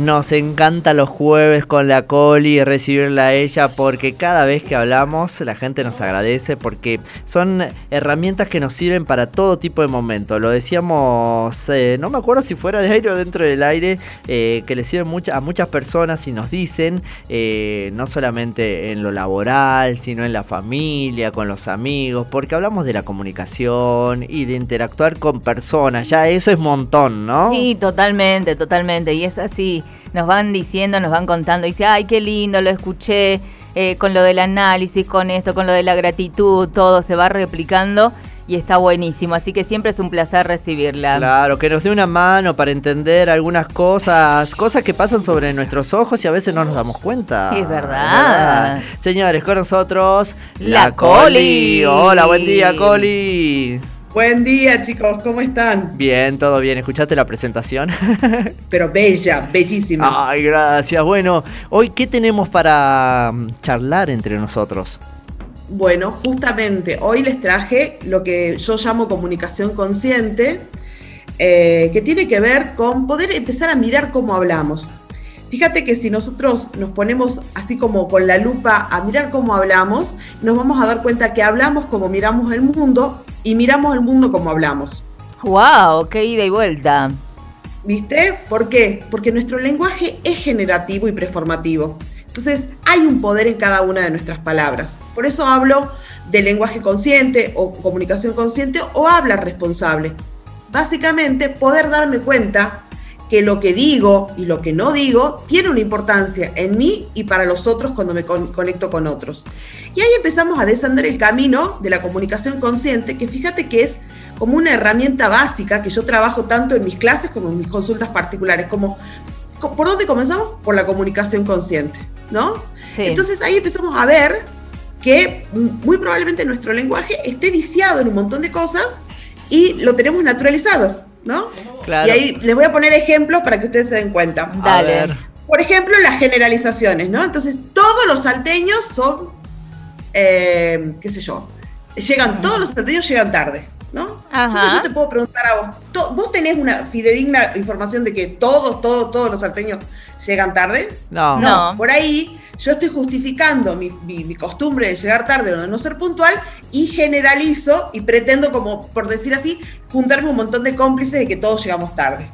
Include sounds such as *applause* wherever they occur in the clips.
Nos encanta los jueves con la Coli y recibirla a ella porque cada vez que hablamos la gente nos agradece porque son herramientas que nos sirven para todo tipo de momentos. Lo decíamos, eh, no me acuerdo si fuera de aire o dentro del aire, eh, que le sirven a muchas personas y nos dicen, eh, no solamente en lo laboral, sino en la familia, con los amigos, porque hablamos de la comunicación y de interactuar con personas. Ya eso es montón, ¿no? Sí, totalmente, totalmente. Y es así nos van diciendo, nos van contando, dice, ay, qué lindo, lo escuché, eh, con lo del análisis, con esto, con lo de la gratitud, todo se va replicando y está buenísimo, así que siempre es un placer recibirla. Claro, que nos dé una mano para entender algunas cosas, cosas que pasan sobre nuestros ojos y a veces no nos damos cuenta. Es verdad. Señores, con nosotros la, Coli. Hola, buen día, Coli. Buen día, chicos, ¿cómo están? Bien, todo bien. ¿Escuchaste la presentación? *laughs* Pero bella, bellísima. Ay, gracias. Bueno, hoy, ¿qué tenemos para mm, charlar entre nosotros? Bueno, justamente hoy les traje lo que yo llamo comunicación consciente, eh, que tiene que ver con poder empezar a mirar cómo hablamos. Fíjate que si nosotros nos ponemos así como con la lupa a mirar cómo hablamos, nos vamos a dar cuenta que hablamos como miramos el mundo y miramos el mundo como hablamos. ¡Wow! ¡Qué ida y vuelta! ¿Viste? ¿Por qué? Porque nuestro lenguaje es generativo y preformativo. Entonces, hay un poder en cada una de nuestras palabras. Por eso hablo de lenguaje consciente o comunicación consciente o habla responsable. Básicamente, poder darme cuenta que lo que digo y lo que no digo tiene una importancia en mí y para los otros cuando me conecto con otros. Y ahí empezamos a descender el camino de la comunicación consciente, que fíjate que es como una herramienta básica que yo trabajo tanto en mis clases como en mis consultas particulares, como ¿por dónde comenzamos? Por la comunicación consciente, ¿no? Entonces ahí empezamos a ver que muy probablemente nuestro lenguaje esté viciado en un montón de cosas y lo tenemos naturalizado. ¿no? Claro. Y ahí les voy a poner ejemplos para que ustedes se den cuenta. Dale. Por ejemplo, las generalizaciones, ¿no? Entonces, todos los salteños son, eh, qué sé yo, llegan, todos los salteños llegan tarde, ¿no? Entonces yo te puedo preguntar a vos, ¿vos tenés una fidedigna información de que todos, todos, todos los salteños llegan tarde? No. No. Por ahí yo estoy justificando mi, costumbre de llegar tarde o de no ser puntual y generalizo y pretendo, como por decir así, juntarme un montón de cómplices de que todos llegamos tarde.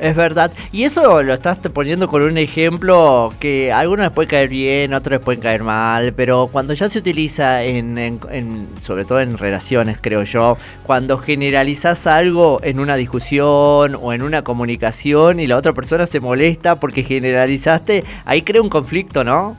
Es verdad. Y eso lo estás poniendo con un ejemplo que algunos les puede caer bien, otros les pueden caer mal, pero cuando ya se utiliza en, sobre todo en relaciones, creo yo, cuando generalizas algo en una discusión o en una comunicación y la otra persona se molesta porque generalizaste, ahí crea un conflicto, ¿no?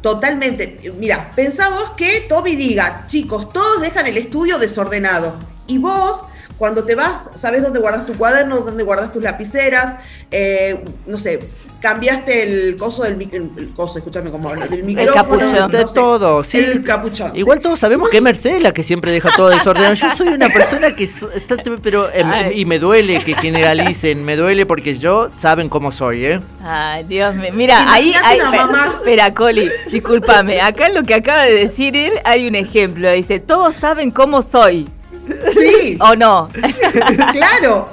Totalmente. Mira, pensamos que Toby diga, chicos, todos dejan el estudio desordenado. Y vos cuando te vas, sabes dónde guardas tu cuaderno, dónde guardas tus lapiceras, eh, no sé, cambiaste el coso del el coso, escúchame cómo hablo, del micrófono. El capuchón. de todo, sí. El capuchón. Igual todos sabemos que es Mercedes la que siempre deja todo desordenado. Yo soy una persona que está, pero em, y me duele que generalicen, me duele porque yo saben cómo soy, ¿eh? Ay, Dios mío. Mira, ahí, ahí espera, Coli, discúlpame. Acá lo que acaba de decir él hay un ejemplo. Dice, "Todos saben cómo soy." Sí. ¿O no? *laughs* claro.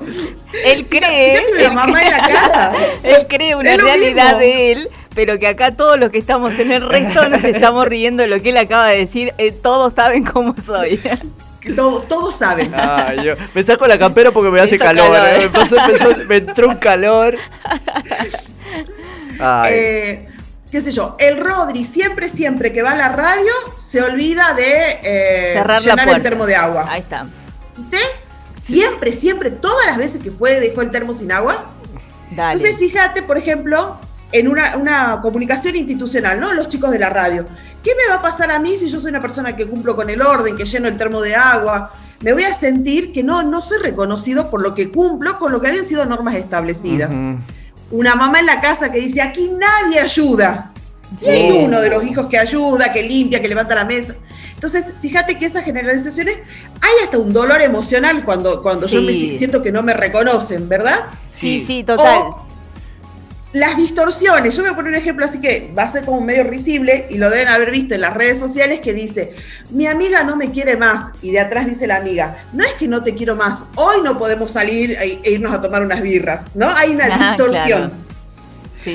Él cree. Él, mamá en la *laughs* casa. Él cree una realidad de él, pero que acá todos los que estamos en el resto nos estamos riendo de lo que él acaba de decir. Eh, todos saben cómo soy. todos saben. me saco la campera porque me hace calor. ¿eh? Me, entró un calor. *laughs* Eh, qué sé yo, el Rodri siempre, siempre que va a la radio se olvida de eh, llenar el termo de agua. Ahí está. ¿Viste? Siempre, siempre, todas las veces que fue dejó el termo sin agua. Dale. Entonces, fíjate, por ejemplo, en una, comunicación institucional, ¿no? Los chicos de la radio. ¿Qué me va a pasar a mí si yo soy una persona que cumplo con el orden, que lleno el termo de agua? Me voy a sentir que no, no soy reconocido por lo que cumplo con lo que habían sido normas establecidas una mamá en la casa que dice, aquí nadie ayuda. Y hay uno de los hijos que ayuda, que limpia, que levanta la mesa. Entonces, fíjate que esas generalizaciones, hay hasta un dolor emocional cuando, cuando yo me siento que no me reconocen, ¿verdad? Sí, sí, total las distorsiones, yo voy a poner un ejemplo así que va a ser como medio risible y lo deben haber visto en las redes sociales que dice, mi amiga no me quiere más y de atrás dice la amiga, no es que no te quiero más, hoy no podemos salir e, e irnos a tomar unas birras, ¿no? Hay una distorsión.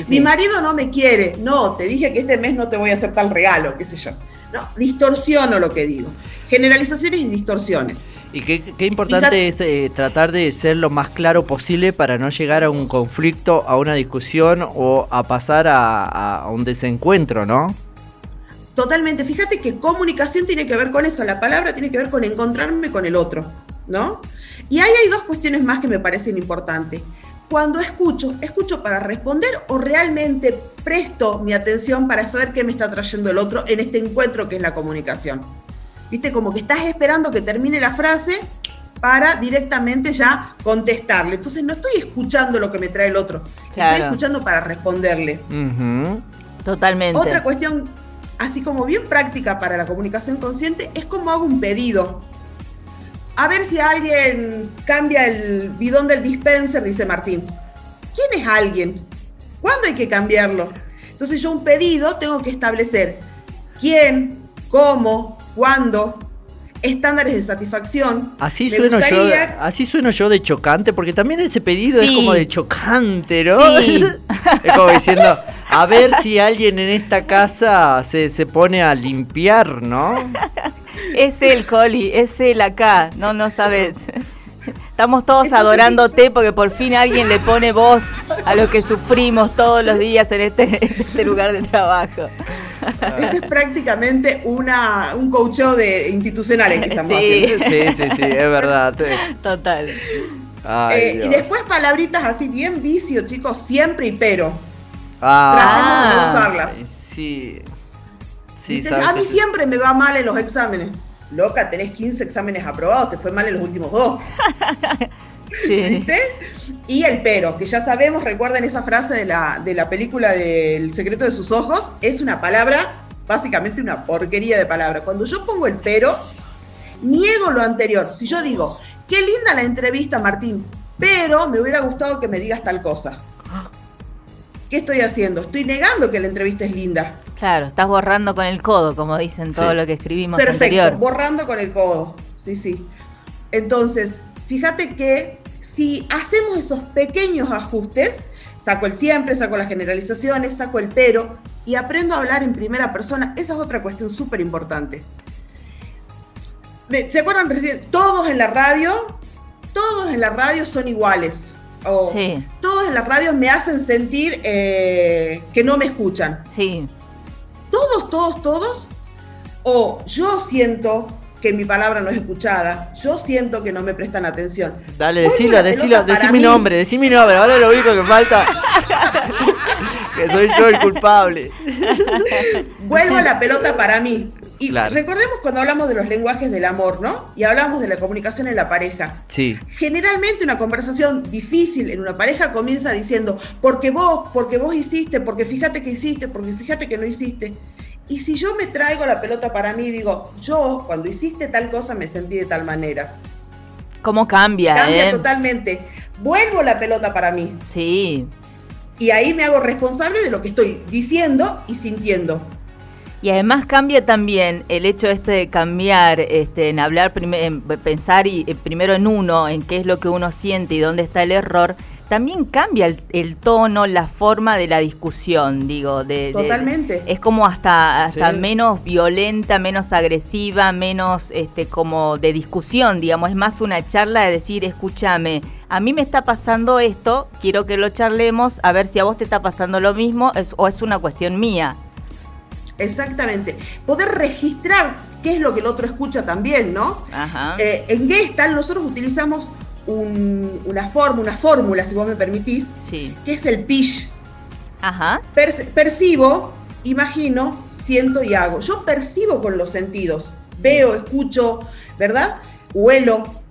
Mi marido no me quiere. No, te dije que este mes no te voy a hacer tal regalo, qué sé yo. No, distorsiono lo que digo. Generalizaciones y distorsiones. Y qué, importante es eh, tratar de ser lo más claro posible para no llegar a un conflicto, a una discusión o a pasar a, un desencuentro, ¿no? Totalmente. Fíjate que comunicación tiene que ver con eso. La palabra tiene que ver con encontrarme con el otro, ¿no? Y ahí hay dos cuestiones más que me parecen importantes. Cuando escucho, ¿escucho para responder o realmente presto mi atención para saber qué me está trayendo el otro en este encuentro que es la comunicación? ¿Viste? Como que estás esperando que termine la frase para directamente ya contestarle. Entonces no estoy escuchando lo que me trae el otro, estoy escuchando para responderle. Totalmente. Otra cuestión, así como bien práctica para la comunicación consciente, es como hago un pedido. A ver si alguien cambia el bidón del dispenser, dice Martín. ¿Quién es alguien? ¿Cuándo hay que cambiarlo? Entonces yo un pedido tengo que establecer quién, cómo, cuándo, estándares de satisfacción. Así sueno yo, así sueno yo de chocante, porque también ese pedido es como de chocante, ¿no? *laughs* es como diciendo, a ver si alguien en esta casa se, se pone a limpiar, ¿no? *laughs* es el Coli, es el acá, no, no sabes. Estamos todos adorándote porque por fin alguien le pone voz a lo que sufrimos todos los días en este, este lugar de trabajo. *laughs* Este es prácticamente una, un coacheo de institucionales que estamos haciendo. Sí, sí, sí, es verdad. Total. Eh, y después palabritas así bien vicio, chicos, siempre y pero. Ah, Tratemos de usarlas. Sí. sí a mí siempre me va mal en los exámenes. Loca, tenés 15 exámenes aprobados, te fue mal en los últimos dos. *laughs* ¿Viste? Y el pero, que ya sabemos, recuerden esa frase de la, de la película del secreto de sus ojos, es una palabra, básicamente una porquería de palabra. Cuando yo pongo el pero, niego lo anterior. Si yo digo, qué linda la entrevista, Martín, pero me hubiera gustado que me digas tal cosa. ¿Qué estoy haciendo? Estoy negando que la entrevista es linda. Claro, estás borrando con el codo, como dicen todo lo que escribimos Perfecto, borrando con el codo. Sí, sí. Entonces, fíjate que si hacemos esos pequeños ajustes, saco el siempre, saco las generalizaciones, saco el pero y aprendo a hablar en primera persona, esa es otra cuestión súper importante. ¿Se acuerdan recién? Todos en la radio, todos en la radio son iguales. O Todos en la radio me hacen sentir eh, que no me escuchan. Sí. Todos, todos, todos. O yo siento que mi palabra no es escuchada, yo siento que no me prestan atención. Dale, decilo, decilo, decí mi nombre, decí mi nombre, ahora lo único que falta. *laughs* que soy yo el culpable. *laughs* Vuelvo a la pelota para mí. Y recordemos cuando hablamos de los lenguajes del amor, ¿no? Y hablamos de la comunicación en la pareja. Sí. Generalmente una conversación difícil en una pareja comienza diciendo, porque vos, porque vos hiciste, porque fíjate que hiciste, porque fíjate que no hiciste. Y si yo me traigo la pelota para mí, digo, yo cuando hiciste tal cosa me sentí de tal manera. ¿Cómo cambia? Cambia eh? totalmente. Vuelvo la pelota para mí. Sí. Y ahí me hago responsable de lo que estoy diciendo y sintiendo. Y además cambia también el hecho este de cambiar, este, en hablar, en pensar y, eh, primero en uno, en qué es lo que uno siente y dónde está el error, también cambia el, tono, la forma de la discusión, digo. De, Totalmente. es como hasta, hasta menos violenta, menos agresiva, menos este, como de discusión, digamos. Es más una charla de decir, escúchame, a mí me está pasando esto, quiero que lo charlemos, a ver si a vos te está pasando lo mismo o es una cuestión mía. Exactamente. Poder registrar qué es lo que el otro escucha también, ¿no? Ajá. Eh, en Gestalt nosotros utilizamos una forma, una fórmula, si vos me permitís, que es el PISH. Ajá. percibo, imagino, siento y hago. Yo percibo con los sentidos. Veo, escucho, ¿verdad? Huelo.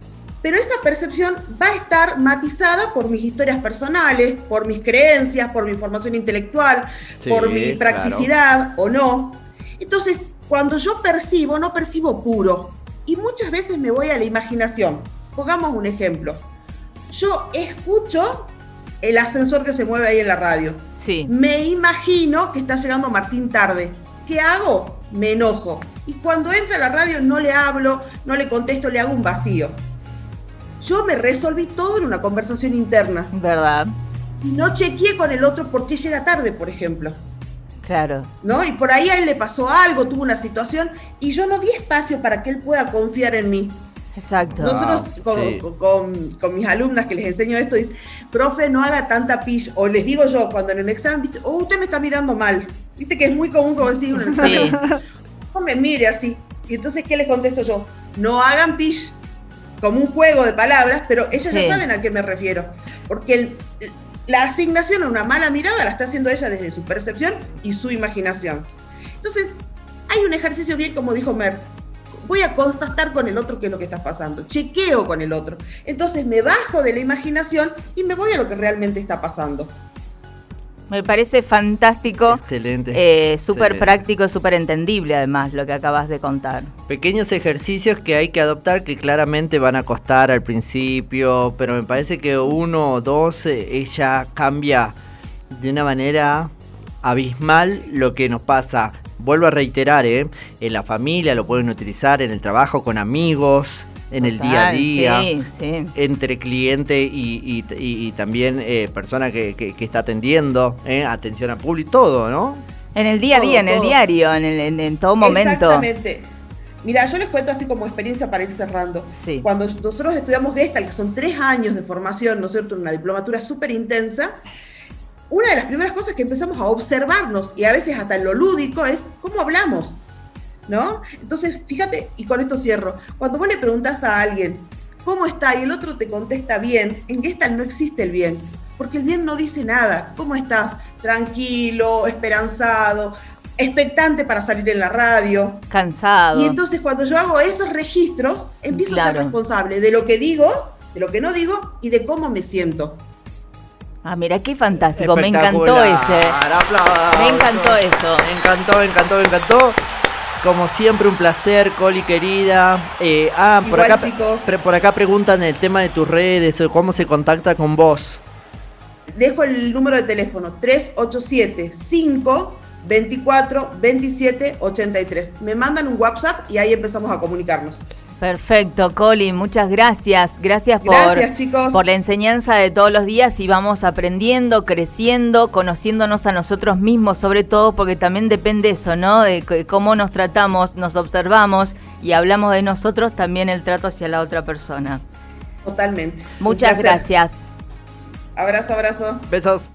Pero esa percepción va a estar matizada por mis historias personales, por mis creencias, por mi formación intelectual, por mi practicidad o no. Entonces, cuando yo percibo, no percibo puro. Y muchas veces me voy a la imaginación. Pongamos un ejemplo. Yo escucho el ascensor que se mueve ahí en la radio. Sí. Me imagino que está llegando Martín tarde. ¿Qué hago? Me enojo. Y cuando entra a la radio no le hablo, no le contesto, le hago un vacío. Yo me resolví todo en una conversación interna. ¿Verdad? no chequeé con el otro por qué llega tarde, por ejemplo. Claro. ¿No? Y por ahí a él le pasó algo, tuvo una situación, y yo no di espacio para que él pueda confiar en mí. Exacto. Nosotros Ah, con, sí. con- con mis alumnas que les enseño esto, dice, profe, no haga tanta pish, o les digo yo, cuando en el examen, ¿viste? oh, usted me está mirando mal. Viste que es muy común como decir el examen, no me mire así. Y entonces, ¿qué les contesto yo? No hagan pish, como un juego de palabras, pero ellas Sí. ya saben a qué me refiero. Porque el- la asignación a una mala mirada la está haciendo ella desde su percepción y su imaginación. Entonces, hay un ejercicio bien, como dijo Mer. Voy a constatar con el otro qué es lo que está pasando. Chequeo con el otro. Entonces me bajo de la imaginación y me voy a lo que realmente está pasando. Me parece fantástico. Excelente. eh, súper práctico, súper entendible además lo que acabas de contar. Pequeños ejercicios que hay que adoptar que claramente van a costar al principio, pero me parece que uno o dos eh, ella cambia de una manera abismal lo que nos pasa. Vuelvo a reiterar, ¿eh? en la familia lo pueden utilizar, en el trabajo con amigos, en el día a día. Sí, sí. entre cliente y, y- y- y también eh, persona que, que- que está atendiendo, ¿eh? atención al público, todo, ¿no? En el día a Todo, día, en el diario, en, el- en- en todo momento. Exactamente. Mira, yo les cuento así como experiencia para ir cerrando. Sí. Cuando nosotros estudiamos Gestalt, que son tres años de formación, ¿no es cierto? Una diplomatura súper intensa, una de las primeras cosas que empezamos a observarnos, y a veces hasta en lo lúdico, es cómo hablamos, ¿no? Entonces, fíjate, y con esto cierro, cuando vos le preguntás a alguien, ¿cómo está? Y el otro te contesta bien, en Gestalt no existe el bien, porque el bien no dice nada. ¿Cómo estás? Tranquilo, esperanzado, expectante para salir en la radio. Cansado. Y entonces cuando yo hago esos registros, empiezo a ser responsable de lo que digo, de lo que no digo y de cómo me siento. Ah, mira qué fantástico. Me encantó ese. aplausos. Me encantó eso. Me encantó, me encantó, me encantó. Como siempre, un placer, Coli querida. Eh, ah, por acá, chicos. pre- por acá preguntan el tema de tus redes o cómo se contacta con vos. Dejo el número de teléfono 387 5 24 27 83. Me mandan un WhatsApp y ahí empezamos a comunicarnos. Perfecto, Colin, muchas gracias. Gracias por, Gracias, chicos. por la enseñanza de todos los días y vamos aprendiendo, creciendo, conociéndonos a nosotros mismos, sobre todo porque también depende eso, ¿no? De cómo nos tratamos, nos observamos y hablamos de nosotros, también el trato hacia la otra persona. Totalmente. Muchas gracias. Abrazo, abrazo. Besos.